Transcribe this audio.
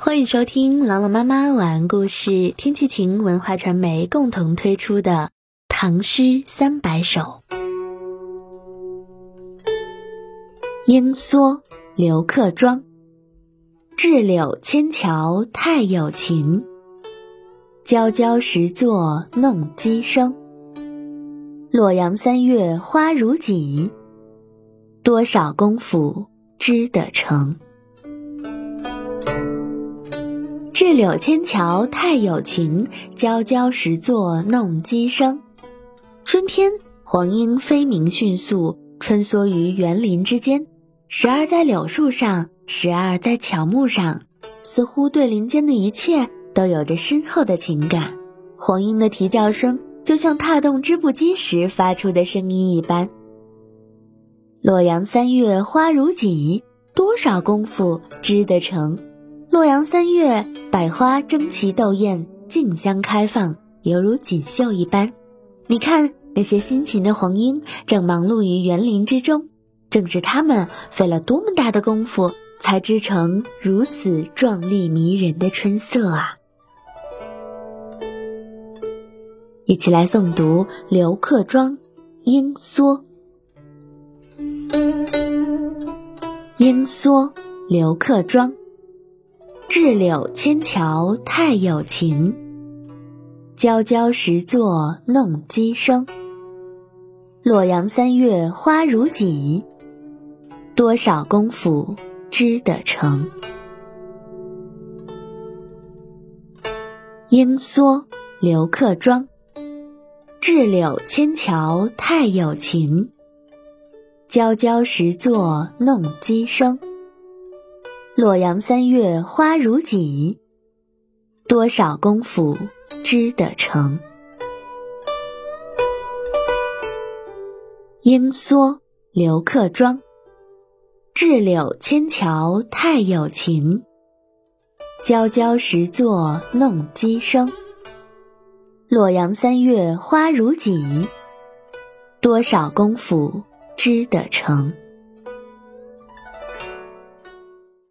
欢迎收听朗朗妈妈晚安故事，天气晴文化传媒共同推出的《唐诗三百首》。鹰缩，刘克庄。智柳千桥太有情，佼佼实作弄机声。洛阳三月花如锦，多少功夫织得成。智柳千桥太有情，娇娇石作弄机声。春天，黄莺飞鸣迅速，穿梭于园林之间，时而在柳树上，时而在乔木上，似乎对林间的一切都有着深厚的情感。黄莺的啼叫声，就像踏动织布机时发出的声音一般。洛阳三月花如锦，多少功夫织得成。洛阳三月，百花争奇斗艳，竞相开放，犹如锦绣一般。你看那些辛勤的黄莺，正忙碌于园林之中，正是它们费了多么大的功夫，才织成如此壮丽迷人的春色啊！一起来诵读刘克庄《鹰缩》。鹰缩，刘克庄。智柳千桥太有情，娇娇石作弄机声。洛阳三月花如锦，多少功夫织得成。鹰缩，刘克庄。智柳千桥太有情，娇娇石作弄机声。洛阳三月花如锦，多少功夫织得成。莺缩，刘克庄。稚柳千桥太有情，佼佼实作弄机声。洛阳三月花如锦，多少功夫织得成。